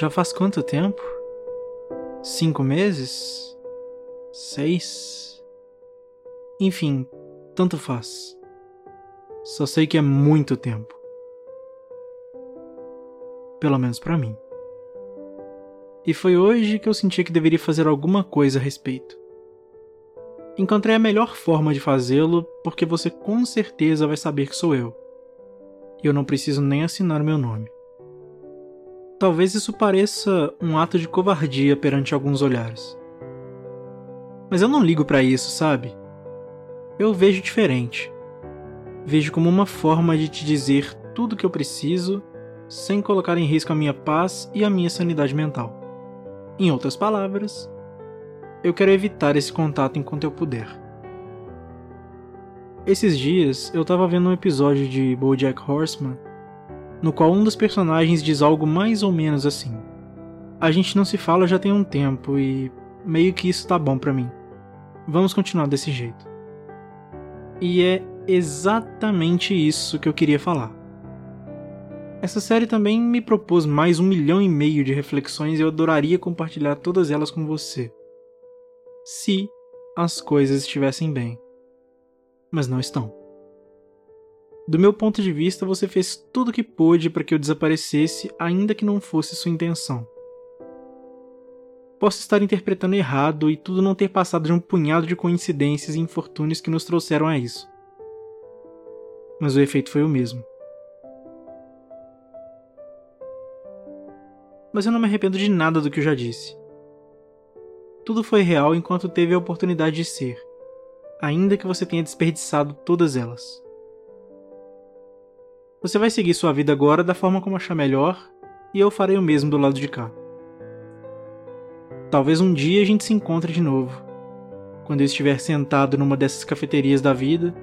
Já faz quanto tempo? Cinco meses? Seis? Enfim, tanto faz. Só sei que é muito tempo. Pelo menos para mim. E foi hoje que eu senti que deveria fazer alguma coisa a respeito. Encontrei a melhor forma de fazê-lo porque você com certeza vai saber que sou eu. E eu não preciso nem assinar meu nome. Talvez isso pareça um ato de covardia perante alguns olhares. Mas eu não ligo para isso, sabe? Eu vejo diferente. Vejo como uma forma de te dizer tudo o que eu preciso sem colocar em risco a minha paz e a minha sanidade mental. Em outras palavras, eu quero evitar esse contato enquanto eu puder. Esses dias eu tava vendo um episódio de BoJack Horseman no qual um dos personagens diz algo mais ou menos assim: A gente não se fala já tem um tempo e meio que isso tá bom para mim. Vamos continuar desse jeito. E é exatamente isso que eu queria falar. Essa série também me propôs mais um milhão e meio de reflexões e eu adoraria compartilhar todas elas com você. Se as coisas estivessem bem. Mas não estão. Do meu ponto de vista, você fez tudo o que pôde para que eu desaparecesse, ainda que não fosse sua intenção. Posso estar interpretando errado e tudo não ter passado de um punhado de coincidências e infortúnios que nos trouxeram a isso. Mas o efeito foi o mesmo. Mas eu não me arrependo de nada do que eu já disse. Tudo foi real enquanto teve a oportunidade de ser, ainda que você tenha desperdiçado todas elas. Você vai seguir sua vida agora da forma como achar melhor, e eu farei o mesmo do lado de cá. Talvez um dia a gente se encontre de novo, quando eu estiver sentado numa dessas cafeterias da vida,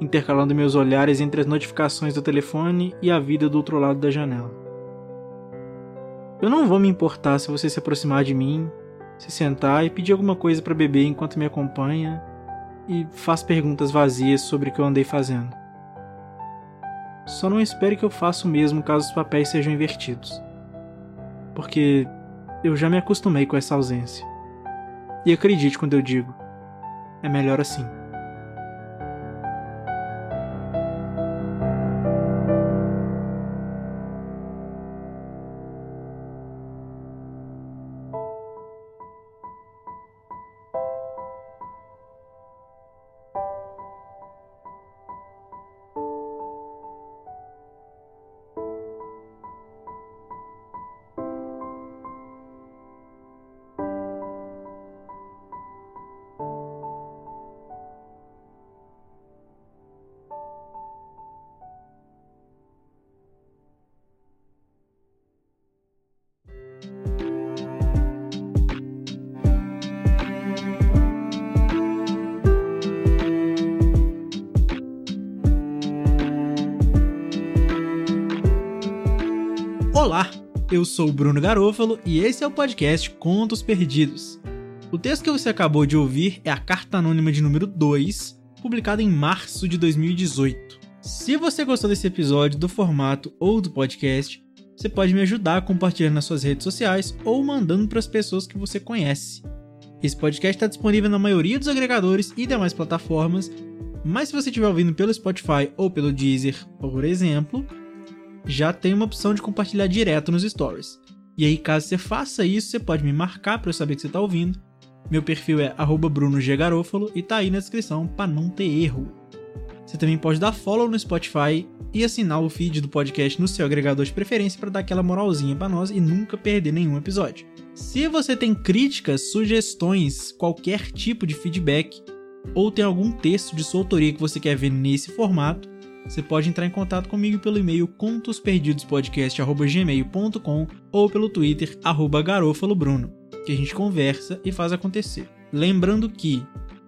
intercalando meus olhares entre as notificações do telefone e a vida do outro lado da janela. Eu não vou me importar se você se aproximar de mim, se sentar e pedir alguma coisa para beber enquanto me acompanha e faz perguntas vazias sobre o que eu andei fazendo. Só não espere que eu faça o mesmo caso os papéis sejam invertidos. Porque eu já me acostumei com essa ausência. E acredite quando eu digo: é melhor assim. Olá, eu sou o Bruno Garofalo e esse é o podcast Contos Perdidos. O texto que você acabou de ouvir é a carta anônima de número 2, publicada em março de 2018. Se você gostou desse episódio, do formato ou do podcast, você pode me ajudar compartilhando nas suas redes sociais ou mandando para as pessoas que você conhece. Esse podcast está disponível na maioria dos agregadores e demais plataformas, mas se você estiver ouvindo pelo Spotify ou pelo Deezer, por exemplo, já tem uma opção de compartilhar direto nos stories. E aí, caso você faça isso, você pode me marcar para eu saber que você está ouvindo. Meu perfil é @brunoggarofalo e tá aí na descrição para não ter erro. Você também pode dar follow no Spotify e assinar o feed do podcast no seu agregador de preferência para dar aquela moralzinha para nós e nunca perder nenhum episódio. Se você tem críticas, sugestões, qualquer tipo de feedback, ou tem algum texto de sua autoria que você quer ver nesse formato, você pode entrar em contato comigo pelo e-mail contosperdidospodcast.gmail.com ou pelo Twitter, arroba garofalobruno, que a gente conversa e faz acontecer. Lembrando que,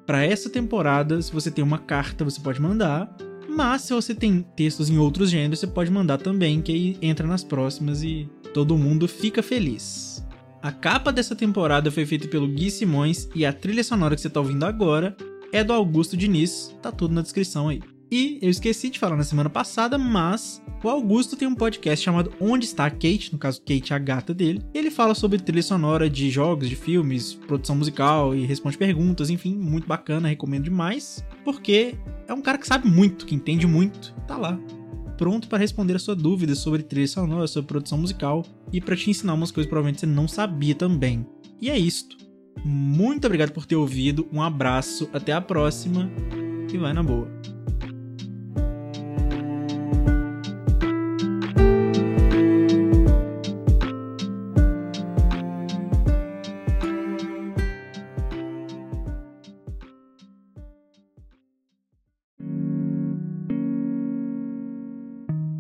para essa temporada, se você tem uma carta, você pode mandar, mas se você tem textos em outros gêneros, você pode mandar também, que aí entra nas próximas e todo mundo fica feliz. A capa dessa temporada foi feita pelo Gui Simões e a trilha sonora que você tá ouvindo agora é do Augusto Diniz, tá tudo na descrição aí. E eu esqueci de falar na semana passada, mas o Augusto tem um podcast chamado Onde Está a Kate, no caso Kate, a gata dele. Ele fala sobre trilha sonora de jogos, de filmes, produção musical e responde perguntas, enfim, muito bacana, recomendo demais, porque é um cara que sabe muito, que entende muito, tá lá pronto para responder a sua dúvida sobre trilha sonora, sobre produção musical e para te ensinar umas coisas que provavelmente você não sabia também. E é isto. Muito obrigado por ter ouvido, um abraço, até a próxima e vai na boa.